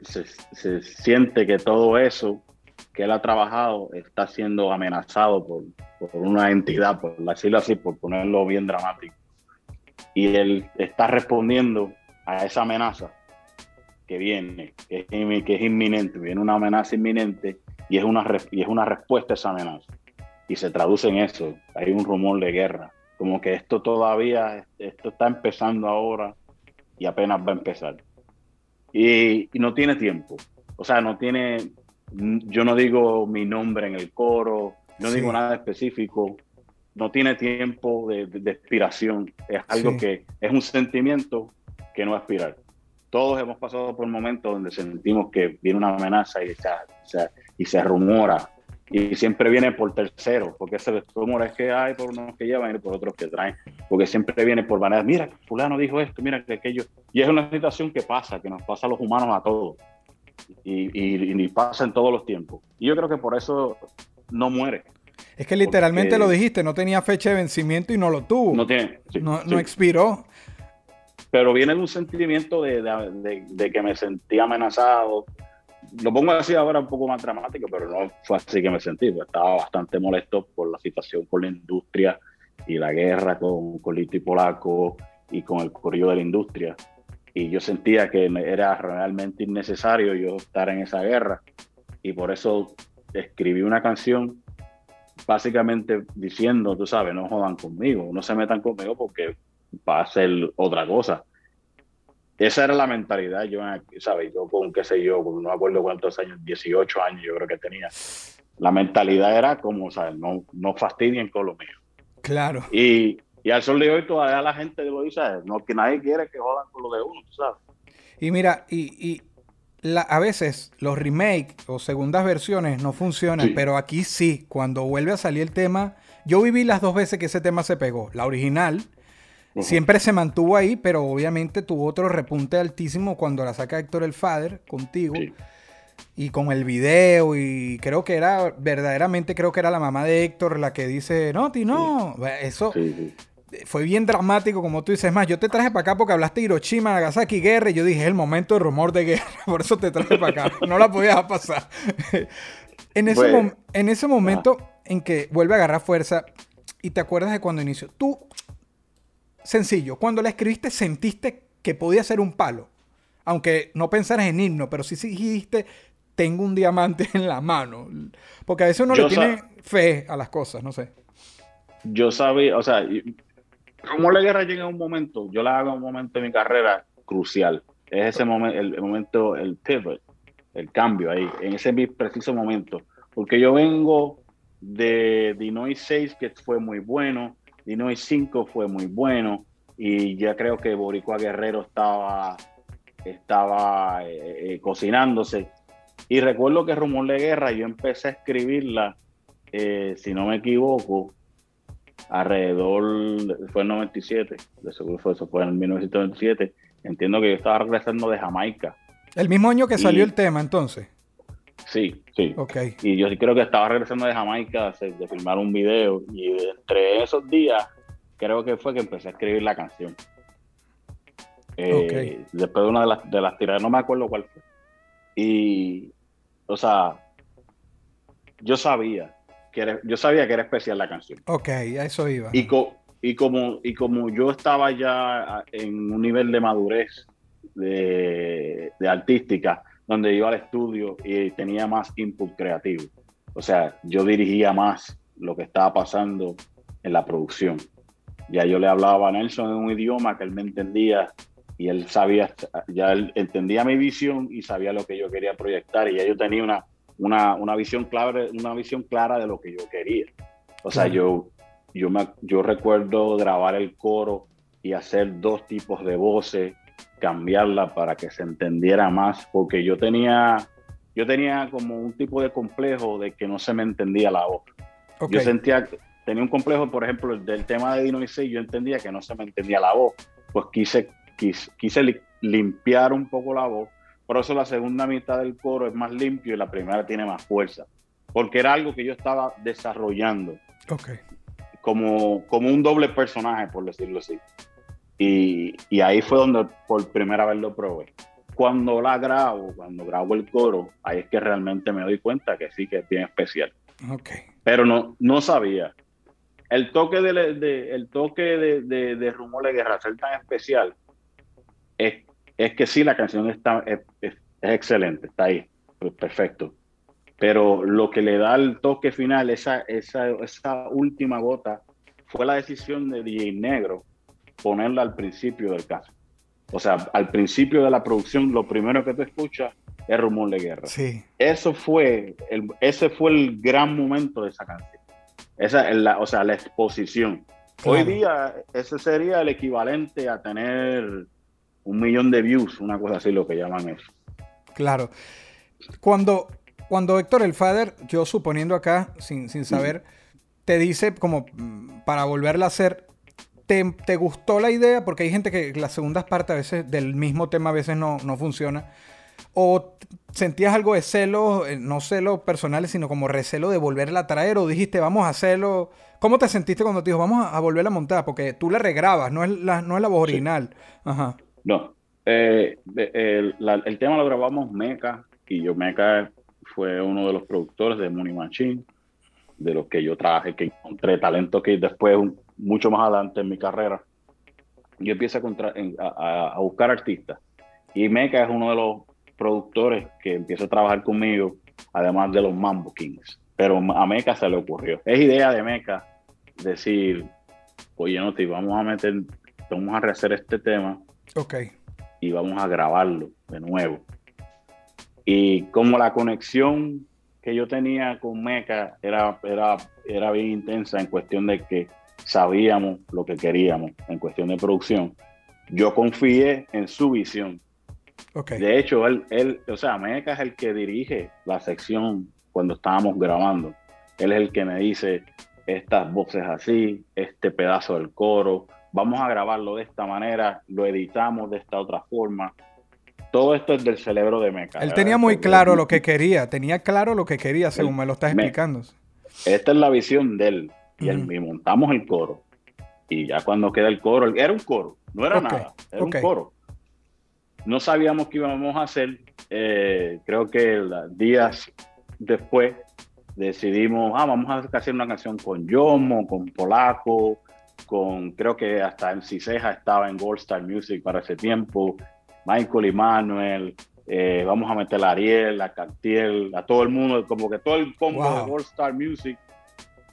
se, se siente que todo eso que él ha trabajado está siendo amenazado por, por una entidad, por decirlo así, por ponerlo bien dramático. Y él está respondiendo a esa amenaza que viene, que es, que es inminente, viene una amenaza inminente y es una, y es una respuesta a esa amenaza. Y se traduce en eso, hay un rumor de guerra, como que esto todavía, esto está empezando ahora y apenas va a empezar. Y, y no tiene tiempo, o sea, no tiene, yo no digo mi nombre en el coro, no Sí. digo nada específico, no tiene tiempo de, de- de expiración, es algo Sí. que es un sentimiento que no va a expirar. Todos hemos pasado por momentos donde sentimos que viene una amenaza y se, se- y se rumora, y siempre viene por tercero, porque ese rumor es que hay por unos que llevan y por otros que traen, porque siempre viene por manera, mira, fulano dijo esto, mira que aquello, y es una situación que pasa, que nos pasa a los humanos a todos, y, y, y pasa en todos los tiempos. Y yo creo que por eso no muere. Es que literalmente Porque- lo dijiste, no tenía fecha de vencimiento y no lo tuvo. No tiene. sí, no, sí. no expiró. pero viene de un sentimiento de, de- de- de que me sentí amenazado. Lo pongo así ahora un poco más dramático, pero no fue así que me sentí. pues, Estaba bastante molesto por la situación con la industria y la guerra con, con Lito y Polaco y con el corrido de la industria. Y yo sentía que era realmente innecesario yo estar en esa guerra. Y por eso escribí una canción básicamente diciendo, tú sabes, no jodan conmigo, no se metan conmigo porque va a ser otra cosa. Esa era la mentalidad, yo, ¿sabes? Yo con, qué sé yo, con no me acuerdo cuántos años, 18 años yo creo que tenía. La mentalidad era como, ¿sabes? No, no fastidien con lo mío. Claro. Y, y al sol de hoy todavía la gente lo dice. No, que nadie quiere que jodan con lo de uno, sabes. Y mira, y, y la- a veces los remakes o segundas versiones no funcionan, Sí. pero aquí sí, cuando vuelve a salir el tema, yo viví las dos veces que ese tema se pegó. La original Siempre se mantuvo ahí, pero obviamente tuvo otro repunte altísimo cuando la saca Héctor el Father contigo. Sí. Y con el video, y creo que era, verdaderamente creo que era la mamá de Héctor la que dice, no, ti no. Eso, Sí, fue bien dramático, como tú dices. Es más, yo te traje para acá porque hablaste de Hiroshima, Nagasaki, guerra. Y yo dije, es el momento de rumor de guerra. Por eso te traje para acá. No la podía dejar pasar. en, ese Bueno. en ese momento en que vuelve a agarrar fuerza y te acuerdas de cuando inició. Tú, sencillo, cuando la escribiste sentiste que podía ser un palo. Aunque no pensaras en himno, pero sí dijiste, tengo un diamante en la mano. Porque a veces uno Yo le tiene fe a las cosas, no sé. yo sabía, o sea, como la guerra llega a un momento, yo la hago en un momento de mi carrera crucial. Es ese momento, el, el momento, el pivot, el cambio ahí, en ese preciso momento. Porque yo vengo de Dinois 6, que fue muy bueno, Dinois 5 fue muy bueno, y ya creo que Boricua Guerrero estaba, estaba eh, eh, cocinándose. Y recuerdo que Rumor de Guerra, yo empecé a escribirla, eh, si no me equivoco, alrededor, fue en 97, de seguro fue eso, fue en 1997. Entiendo que yo estaba regresando de Jamaica. El mismo año que salió Y- el tema, entonces. Sí, sí. Ok. Y yo creo que estaba regresando de Jamaica de, filmar un video. Y entre esos días, creo que fue que empecé a escribir la canción. Eh, Después de una de las, de las tiradas, no me acuerdo cuál fue. Y, o sea, yo sabía que era, yo sabía que era especial la canción. Ok, a eso iba. Y, co- y, como, y como yo estaba ya en un nivel de madurez de, de artística, donde iba al estudio y tenía más input creativo. O sea, yo dirigía más lo que estaba pasando en la producción. Ya yo le hablaba a Nelson en un idioma que él me entendía y él sabía, ya él entendía mi visión y sabía lo que yo quería proyectar y ya yo tenía una, una, una visión clara, una visión clara de lo que yo quería. O sea, yo, yo, me, yo recuerdo grabar el coro y hacer dos tipos de voces, cambiarla para que se entendiera más, porque yo tenía, yo tenía como un tipo de complejo de que no se me entendía la voz. Yo sentía, tenía un complejo, por ejemplo, del tema de Dino y yo entendía que no se me entendía la voz, pues quise, quise, quise li- limpiar un poco la voz por eso la segunda mitad del coro es más limpio y la primera tiene más fuerza, porque era algo que yo estaba desarrollando como, como un doble personaje, por decirlo así. Y, y ahí fue donde por primera vez lo probé. Cuando la grabo, cuando grabo el coro, ahí es que realmente me doy cuenta que sí que es bien especial. Ok. Pero no, no sabía. El toque de, de- el toque de, de, de Rumor de Guerra ser tan especial es, es que sí, la canción está, es, es- es excelente, está ahí, pues, perfecto. Pero lo que le da el toque final, esa, esa, esa última gota, fue la decisión de DJ Negro ponerla al principio del caso. O sea, al principio de la producción, lo primero que tú escuchas es Rumor de Guerra Sí. eso fue el, ese fue el gran momento de esa canción. Esa es la, o sea, la exposición. Hoy día ese sería el equivalente a tener un millón de views, una cosa así lo que llaman eso. Claro. Cuando, cuando Héctor el Father, yo suponiendo acá, sin, sin saber, te dice como para volverla a hacer, ¿te, te gustó la idea? Porque hay gente que las segundas partes a veces del mismo tema a veces no, no funciona. ¿O sentías algo de celo, eh, no celo personales, sino como recelo de volverla a traer? ¿O dijiste, vamos a hacerlo? ¿Cómo te sentiste cuando te dijo, vamos a, a volverla a montar? Porque tú la regrabas, no es la, no es la voz Sí. original. Ajá. No, eh, de- el, la- el tema lo grabamos Meca y yo Meca fue uno de los productores de Money Machine, de los que yo trabajé, que encontré talento que después, un- mucho más adelante en mi carrera, yo empiezo a, contra- en- a- a- a buscar artistas. Y Meca es uno de los productores que empieza a trabajar conmigo, además de los Mambo Kings. Pero a Meca se le ocurrió. Es idea de Meca decir, oye, no te vamos a meter, vamos a rehacer este tema Ok. y vamos a grabarlo de nuevo. Y como la conexión que yo tenía con Meca era, era, era bien intensa en cuestión de que sabíamos lo que queríamos en cuestión de producción, yo confié en su visión. De hecho, él, él, o sea, Meca es el que dirige la sección cuando estábamos grabando. Él es el que me dice estas voces así, este pedazo del coro, vamos a grabarlo de esta manera, lo editamos de esta otra forma. Todo esto es del cerebro de Meca. Él ¿verdad? tenía muy claro lo que quería, tenía claro lo que quería, según me lo estás explicando. Esta es la visión de él. Y, Ujú. y montamos el coro. Y ya cuando queda el coro, era un coro, no era nada, era un coro. No sabíamos qué íbamos a hacer. eh, creo que la- días después decidimos, ah, vamos a hacer una canción con Yomo, con Polaco, con, creo que hasta en Ciseja estaba en Gold Star Music para ese tiempo, Michael y Manuel, eh, vamos a meter a Ariel, a Cartier, a todo el mundo, como que todo el combo Wow. de Gold Star Music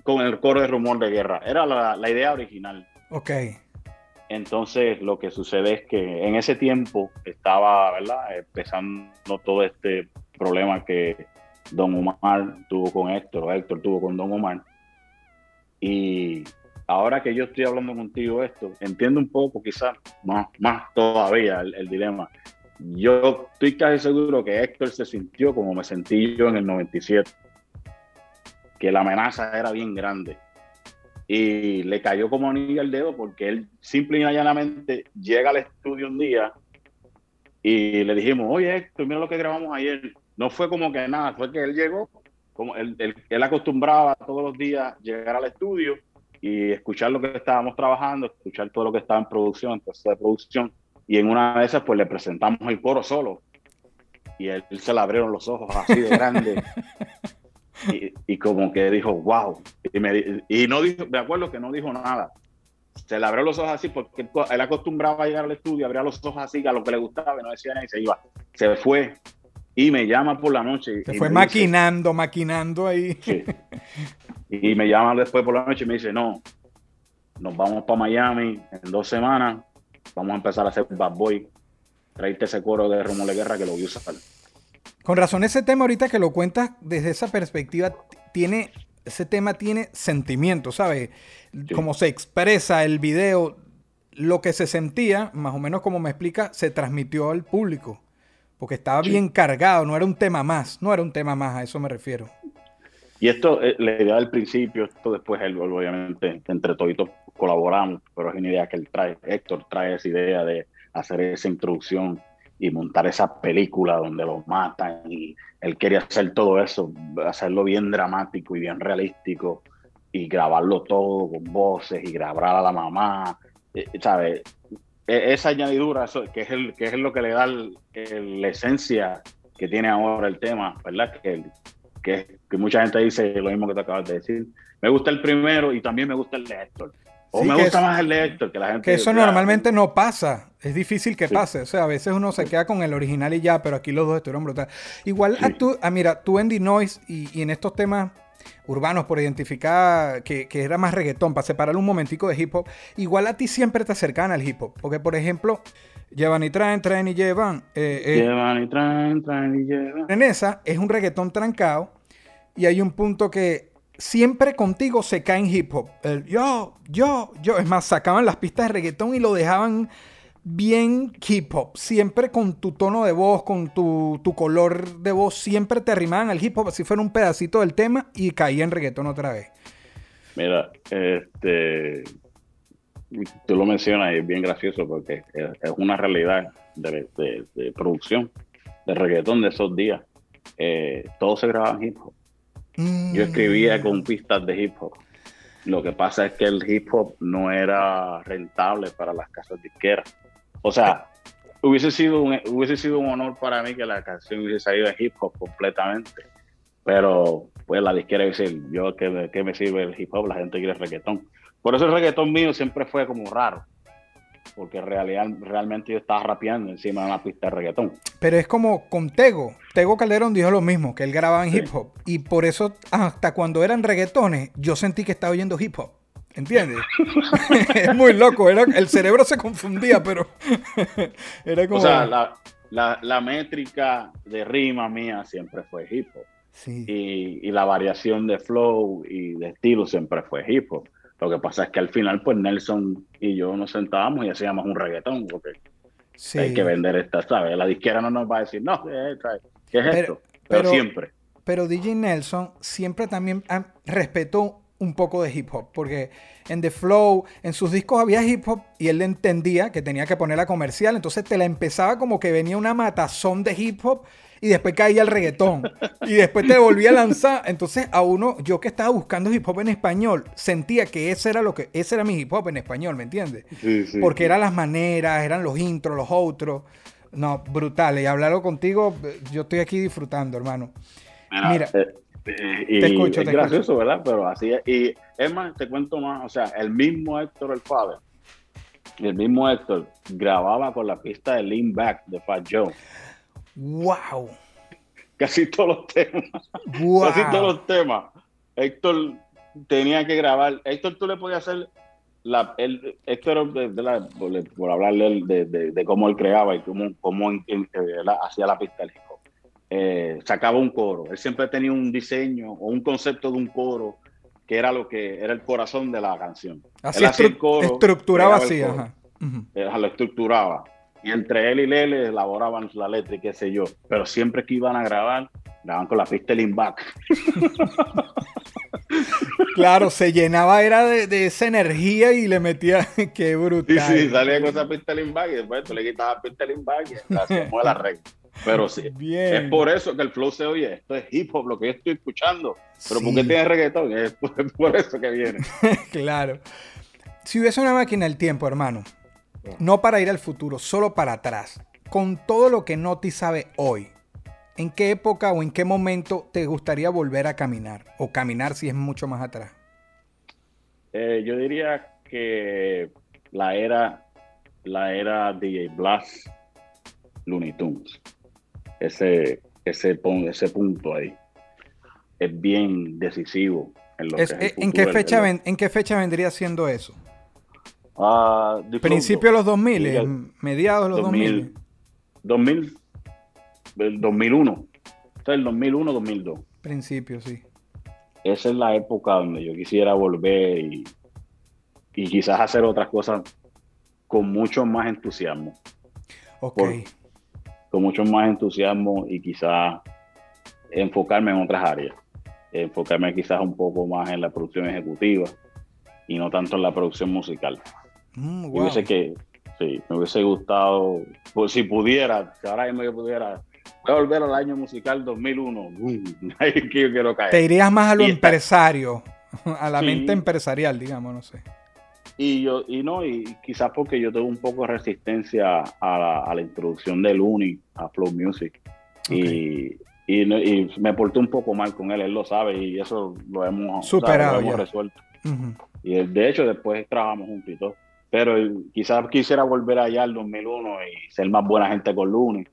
con el coro de Rumor de Guerra. Era la, la idea original. Ok. Entonces, lo que sucede es que en ese tiempo estaba, ¿verdad? Empezando todo este problema que Don Omar tuvo con Héctor, o Héctor tuvo con Don Omar. Y ahora que yo estoy hablando contigo esto, entiendo un poco, quizás más, más todavía el, el dilema. Yo estoy casi seguro que Héctor se sintió como me sentí yo en el 97, que la amenaza era bien grande y le cayó como anillo al dedo porque él simple y llanamente llega al estudio un día y le dijimos, oye Héctor, mira lo que grabamos ayer. No fue como que nada, fue que él llegó, como él, él- él acostumbraba todos los días llegar al estudio y escuchar lo que estábamos trabajando, escuchar todo lo que estaba en producción, en proceso de producción. Y en una de esas, pues le presentamos el coro solo. Y él, él se le abrieron los ojos así de grande. y, y como que dijo, wow. Y, me, y no dijo, me acuerdo que no dijo nada. Se le abrió los ojos así porque él, co- él acostumbraba a llegar al estudio, abría los ojos así a lo que le gustaba y no decía nada y se iba. Se fue y me llama por la noche. Se fue dice- maquinando, maquinando ahí. Sí. Y me llaman después por la noche y me dice, no, nos vamos para Miami en dos semanas, vamos a empezar a hacer Bad Boy, traerte ese coro de Romulo de Guerra que lo voy a usar. Con razón, ese tema ahorita que lo cuentas desde esa perspectiva, tiene, ese tema tiene sentimiento, ¿sabes? Sí. Como se expresa el video, lo que se sentía, más o menos como me explica, se transmitió al público. Porque estaba Sí. bien cargado, no era un tema más, no era un tema más, a eso me refiero. Y esto, eh, la idea del principio, esto después él, obviamente, entre toditos colaboramos, pero es una idea que él trae, Héctor trae esa idea de hacer esa introducción y montar esa película donde lo matan y él quería hacer todo eso, hacerlo bien dramático y bien realístico y grabarlo todo con voces y grabar a la mamá, eh, ¿sabes? E, esa añadidura, eso, que, es el, que es lo que le da la esencia que tiene ahora el tema, ¿verdad? Que, que, que, mucha gente dice lo mismo que te acabas de decir. Me gusta el primero y también me gusta el de Héctor. O me gusta más el de Héctor que la gente. Que eso normalmente no pasa. Es difícil que pase. O sea, a veces uno se queda con el original y ya, pero aquí los dos estuvieron brutales. Igual a tú, a, mira, tú en The Noise y, y, en estos temas urbanos por identificar que, que, era más reggaetón, para separar un momentico de hip hop, igual a ti siempre te acercan al hip hop. Porque, por ejemplo, llevan y traen, traen y llevan. Eh, eh, llevan y traen, traen y llevan. En esa es un reggaetón trancado y hay un punto que siempre contigo se cae en hip hop. Yo, yo, yo. Es más, sacaban las pistas de reggaetón y lo dejaban bien hip hop. Siempre con tu tono de voz, con tu, color de voz, siempre te arrimaban al hip hop, así fuera un pedacito del tema y caía en reggaetón otra vez. Mira, este. Tú lo mencionas y es bien gracioso porque es una realidad de producción de reggaetón de esos días. Eh, todo se grababa en hip hop. Yo escribía con pistas de hip hop. Lo que pasa es que el hip hop no era rentable para las casas disqueras. O sea, hubiese sido un, hubiese sido un honor para mí que la canción hubiese salido de hip hop completamente. Pero pues la disquera dice, yo ¿qué, me sirve el hip hop? La gente quiere reggaetón. Por eso el reggaetón mío siempre fue como raro porque realmente yo estaba rapeando encima de una pista de reggaetón. Pero es como con Tego. Tego Calderón dijo lo mismo, que él grababa en hip hop. Y por eso, hasta cuando eran reggaetones, yo sentí que estaba oyendo hip hop. ¿Entiendes? es muy loco. Era, el cerebro se confundía, pero era como... O sea, la, la, la, métrica de rima mía siempre fue hip hop. Sí. Y, y la variación de flow y de estilo siempre fue hip hop. Lo que pasa es que al final, pues Nelson y yo nos sentábamos y hacíamos un reggaetón, porque hay que vender esta, ¿sabes? La disquera no nos va a decir, no, eh, ¿qué es esto? Pero, siempre. Pero DJ Nelson siempre también respetó un poco de hip hop, porque en The Flow, en sus discos había hip hop y él entendía que tenía que ponerla comercial, entonces te la empezaba como que venía una matazón de hip hop y después caía el reggaetón y después te volvía a lanzar. Entonces a uno, yo que estaba buscando hip hop en español, sentía que ese era lo que, ese era mi hip hop en español, ¿me entiendes? Sí, sí, Porque eran las maneras, eran los intros, los outros. No, brutales. Y hablarlo contigo, yo estoy aquí disfrutando, hermano. Mira. Eh, eh, te escucho, es gracioso, ¿verdad? Pero así es. Y es más, te cuento más, o sea, el mismo Héctor el Father, el mismo Héctor grababa con la pista de Lean Back de Fat Joe. ¡Wow! Casi todos los temas. Casi todos los temas. Héctor tenía que grabar. Héctor, tú le podías hacer. La, el, Héctor, de, por, hablarle de, cómo él creaba y cómo, cómo hacía la pista del. Eh, sacaba un coro. Él siempre tenía un diseño o un concepto de un coro que era lo que era el corazón de la canción. Así el coro, estructuraba así, ajá. Lo estructuraba. Y entre él y Lele elaboraban la letra y qué sé yo. Pero siempre que iban a grabar, grababan con la pista Lean Back. claro, se llenaba era de, esa energía y le metía, qué brutal. Sí, sí, salía con esa pista Lean Back y después tú le quitabas la pista Lean Back y la hacíamos la red. Pero sí, es por eso que el flow se oye. Esto es hip hop, lo que yo estoy escuchando. Pero ¿por qué tiene reggaetón? Es por, es por eso que viene. claro. Si hubiese una máquina del tiempo, hermano, no para ir al futuro, solo para atrás. Con todo lo que Noti sabe hoy, ¿en qué época o en qué momento te gustaría volver a caminar? O caminar si es mucho más atrás. Eh, yo diría que la era, la era DJ Blast, Looney Tunes. Ese, ese, ese punto ahí es bien decisivo. En, lo ¿en, qué fecha ¿En qué fecha vendría siendo eso? Uh, Principio de los 2000, mediados de los 2000. 2000, el 2001. O sea, el 2001, 2002. Principio, sí. Esa es la época donde yo quisiera volver y, y quizás hacer otras cosas con mucho más entusiasmo. Ok. con mucho más entusiasmo y quizás enfocarme en otras áreas. Enfocarme quizás un poco más en la producción ejecutiva y no tanto en la producción musical. Mm, sé que, sí, me hubiese gustado, pues si pudiera, si ahora mismo yo pudiera, voy a volver al año musical 2001, ahí es que yo quiero caer. Te irías más a lo Y está- empresario, a la Sí. mente empresarial, digamos, no sé. Y yo, y no, y quizás porque yo tengo un poco de resistencia a la, a la introducción del Uni, a Flow Music. Y, y, me porté un poco mal con él, él lo sabe, y eso lo hemos, Superado o sea, lo hemos resuelto. Ujú. Y de- de hecho, después trabajamos juntos y todo. Pero quizás quisiera volver allá al 2001 y ser más buena gente con Luni.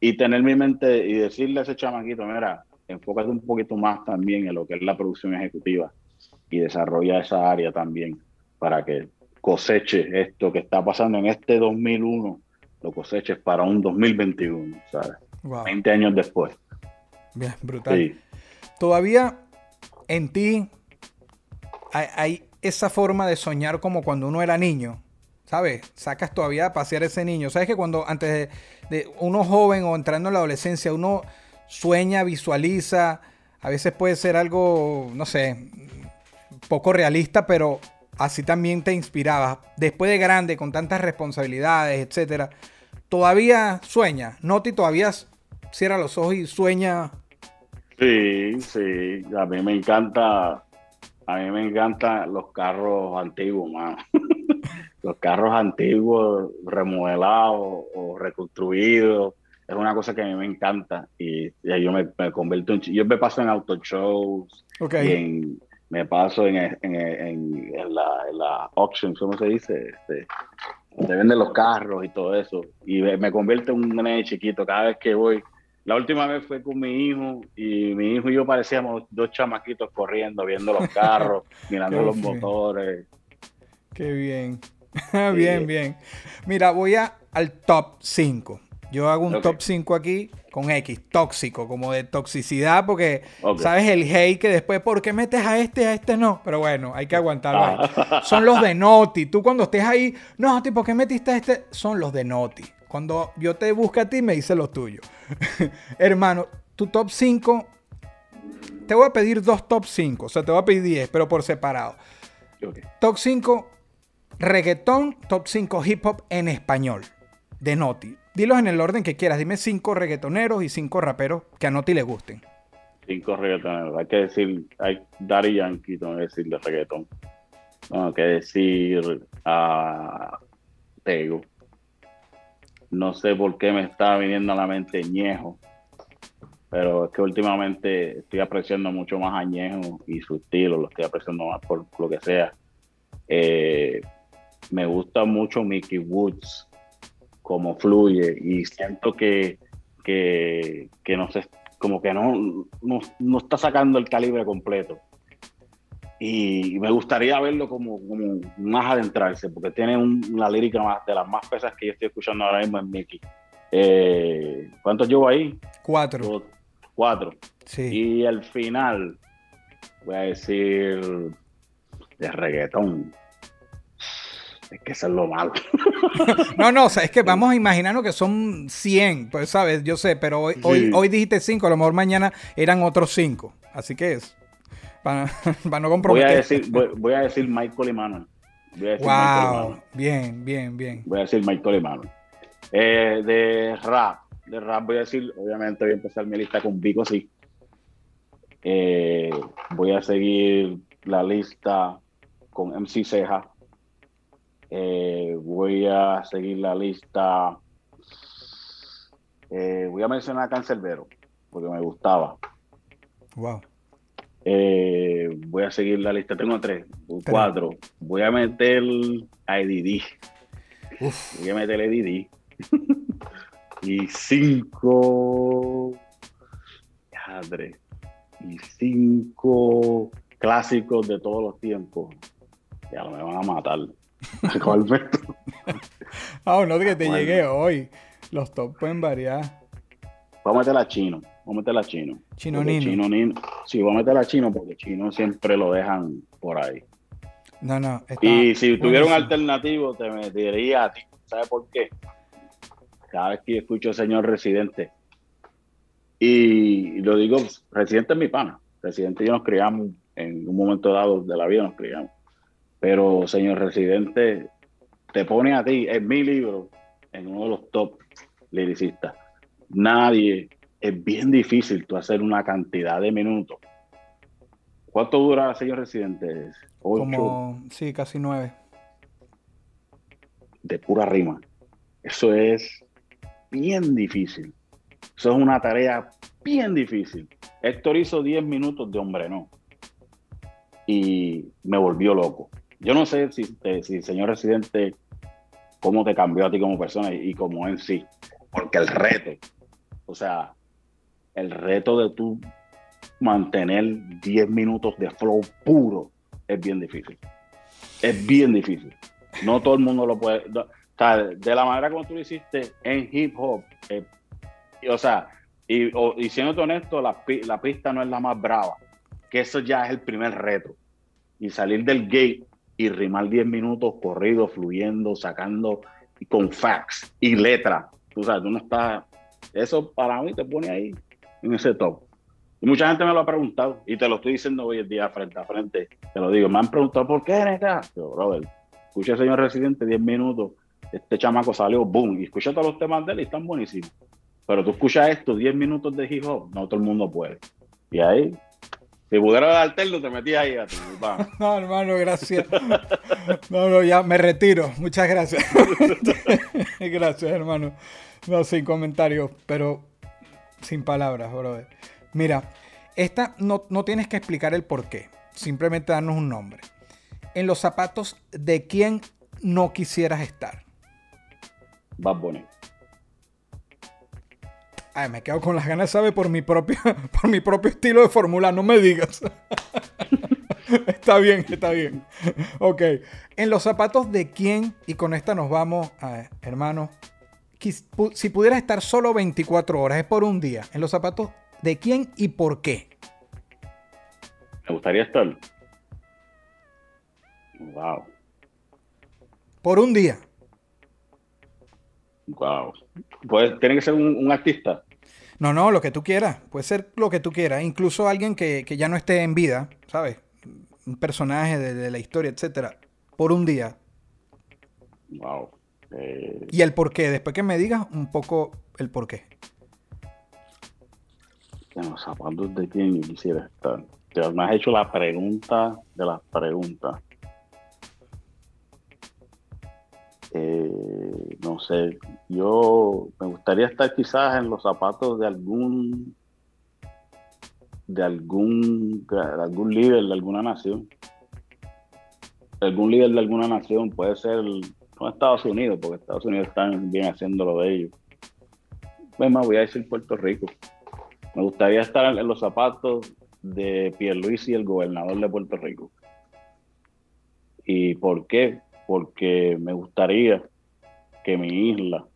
Y tener mi mente y decirle a ese chamaquito, mira, enfócate un poquito más también en lo que es la producción ejecutiva y desarrolla esa área también para que coseche esto que está pasando en este 2001, lo coseches para un 2021, ¿sabes? Wow. 20 años después. Bien, brutal. Sí. Todavía en ti hay, hay esa forma de soñar como cuando uno era niño. ¿Sabes? Sacas todavía a pasear ese niño. ¿Sabes que cuando antes de, uno joven o entrando en la adolescencia, uno sueña, visualiza, a veces puede ser algo, no sé, poco realista, pero así también te inspiraba. Después de grande, con tantas responsabilidades, etcétera, todavía sueña. Noti todavía cierra los ojos y sueña. Sí, sí, a mí me encanta, a mí me encantan los carros antiguos, mano. los carros antiguos, remodelados o reconstruidos, es una cosa que a mí me encanta y, y yo me, me convierto en, yo me paso en auto shows, Ok. y en- me paso en, en, en- en la, en la auction, ¿cómo se dice? Este, donde venden los carros y todo eso. Y me, me convierto en un nene chiquito cada vez que voy. La última vez fue con mi hijo y mi hijo y yo parecíamos dos chamaquitos corriendo, viendo los carros, mirando los motores. Qué bien. bien, bien. Mira, voy a, al top 5. Yo hago un top 5 aquí con X, tóxico, como de toxicidad, porque sabes el hate que después, ¿por qué metes a este, a este no? Pero bueno, hay que aguantarlo ahí. Son los de Noti. Tú cuando estés ahí, no, ¿por qué metiste a este? Son los de Noti. Cuando yo te busco a ti, me dice los tuyos. Hermano, tu top 5, te voy a pedir dos top 5, o sea, te voy a pedir 10, pero por separado. Ok. Top 5 reggaetón, top 5 hip hop en español de Noti. Dilos en el orden que quieras. Dime 5 reggaetoneros y 5 raperos que a Noti le gusten. Cinco reggaetoneros. Hay que decir, hay Daddy Yankee, tengo que decir de reggaetón. Tengo que decir a Tego. No sé por qué me está viniendo a la mente Ñejo, pero es que últimamente estoy apreciando mucho más a Ñejo y su estilo, lo estoy apreciando más por lo que sea. Eh, me gusta mucho Mickey Woods, como fluye, y siento que, que, no sé, como que no, no, no está sacando el calibre completo. Y me gustaría verlo como, como más adentrarse, porque tiene un- una lírica más de las más pesas que yo estoy escuchando ahora mismo en Mickey. Eh, ¿Cuántos llevo ahí? 4. Dos, cuatro. Sí. Y el final, voy a decir de reggaetón. Es que eso es lo malo. No, no, o sea, es que vamos a imaginarnos que son 100, pues sabes, yo sé, pero hoy, hoy, hoy dijiste 5, a lo mejor mañana eran otros 5. Así que es. Para, para no Voy a comprometer. decir, voy, voy a decir Michael y Manuel. Voy a decir Michael y wow. Bien, bien, bien. Voy a decir Michael y Manuel. Eh, de rap, de rap voy a decir, obviamente voy a empezar mi lista con Vico, sí. Eh, voy a seguir la lista con MC Ceja. Eh, voy a seguir la lista. eh, voy a mencionar a Cancelbero, porque me gustaba. Wow. Eh, voy a seguir la lista. Tengo tres, cuatro. Voy a meter a Uf. Voy a meter a Eddie y cinco. Madre. Y cinco clásicos de todos los tiempos. Ya me van a matar. Ah, no, que te Bueno. llegué hoy. Los top pueden variar. Voy a meter a Chino. Voy a meter a Chino. Chino Porque Nino. Chino Nino. Sí, voy a meter a Chino porque Chino siempre lo dejan por ahí. No, no. Y si tuviera un alternativo, te metería a ti. ¿Sabes por qué? Cada vez que escucho señor residente, y lo digo, residente es mi pana. Residente y yo nos criamos, en un momento dado de la vida nos criamos. Pero señor residente, te pone a ti, en mi libro, en uno de los top lyricistas. Nadie, es bien difícil tú hacer una cantidad de minutos. ¿Cuánto dura, señor residente? Ocho. Como, sí, casi nueve. De pura rima. Eso es bien difícil. Eso es una tarea bien difícil. Héctor hizo 10 minutos de hombre no. Y me volvió loco. Yo no sé si, si señor residente, cómo te cambió a ti como persona y, como en sí. Porque el reto, o sea, el reto de tú mantener 10 minutos de flow puro es bien difícil. Es bien difícil. No todo el mundo lo puede. O sea, de la manera como tú lo hiciste en hip hop, eh, o sea, y, y siendo honesto, la, pista no es la más brava, que eso ya es el primer reto. Y salir del gate y rimar 10 minutos corrido, fluyendo, sacando con facts y letra. Tú sabes, tú no estás. Eso para mí te pone ahí en ese top. Y mucha gente me lo ha preguntado, y te lo estoy diciendo hoy en día frente a frente. Te lo digo, me han preguntado por qué, neta. Yo, brother, escuché señor residente 10 minutos, este chamaco salió, boom, y escuché todos los temas de él y están buenísimos. Pero tú escuchas esto, 10 minutos de hip hop, no todo el mundo puede. Y ahí, si pudiera dártelo, te metías ahí a ti. No, hermano, gracias. No, no, ya me retiro. Muchas gracias. gracias, hermano. No, sin comentarios, pero sin palabras, brother. Mira, esta no, no tienes que explicar el por qué. Simplemente darnos un nombre. En los zapatos de quién no quisieras estar. Bad Bunny. Ay, me quedo con las ganas, ¿sabe? Por mi propio, por mi propio estilo de fórmula, no me digas. está bien, está bien. Ok. En los zapatos de quién, y con esta nos vamos, hermano. Si pudiera estar solo 24 horas, es por un día. En los zapatos de quién y por qué. Me gustaría estar. Wow. Por un día. Wow. Pues tiene que ser un artista. No, no, lo que tú quieras. Puede ser lo que tú quieras. Incluso alguien que, ya no esté en vida, ¿sabes? Un personaje de, la historia, etcétera. Por un día. Wow. Eh, y el por qué. Después que me digas un poco el por qué. En los zapatos de quién yo quisiera estar. Te me has hecho la pregunta de las preguntas. Eh, no sé, yo me gustaría estar quizás en los zapatos de algún de algún algún líder de alguna nación algún líder de alguna nación puede ser no Estados Unidos porque Estados Unidos están bien haciendo lo de ellos bueno voy a decir Puerto Rico me gustaría estar en los zapatos de Pierluisi el gobernador de Puerto Rico y por qué porque me gustaría que mi isla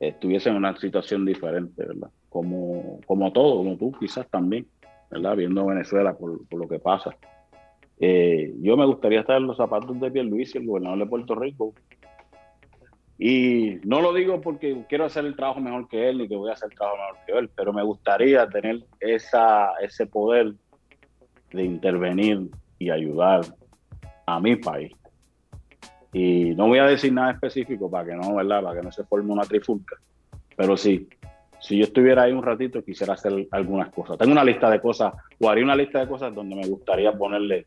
estuviese en una situación diferente, ¿verdad? Como, como todo, como tú quizás también, ¿verdad? Viendo Venezuela por, lo que pasa. Eh, yo me gustaría estar en los zapatos de Pierluisi, el gobernador de Puerto Rico. Y no lo digo porque quiero hacer el trabajo mejor que él ni que voy a hacer el trabajo mejor que él, pero me gustaría tener esa, ese poder de intervenir y ayudar a mi país y no voy a decir nada específico para que no, ¿verdad? Para que no se forme una trifulca. Pero sí, si yo estuviera ahí un ratito, quisiera hacer algunas cosas. Tengo una lista de cosas, o haría una lista de cosas donde me gustaría ponerle,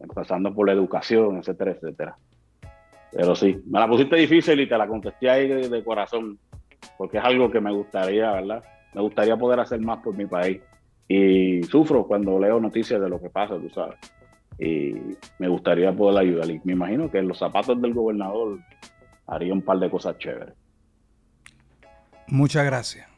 empezando por la educación, etcétera, etcétera. Pero sí, me la pusiste difícil y te la contesté ahí de, corazón, porque es algo que me gustaría, ¿verdad? Me gustaría poder hacer más por mi país. Y sufro cuando leo noticias de lo que pasa, tú sabes y me gustaría poder ayudar. Y me imagino que en los zapatos del gobernador haría un par de cosas chéveres. Muchas gracias.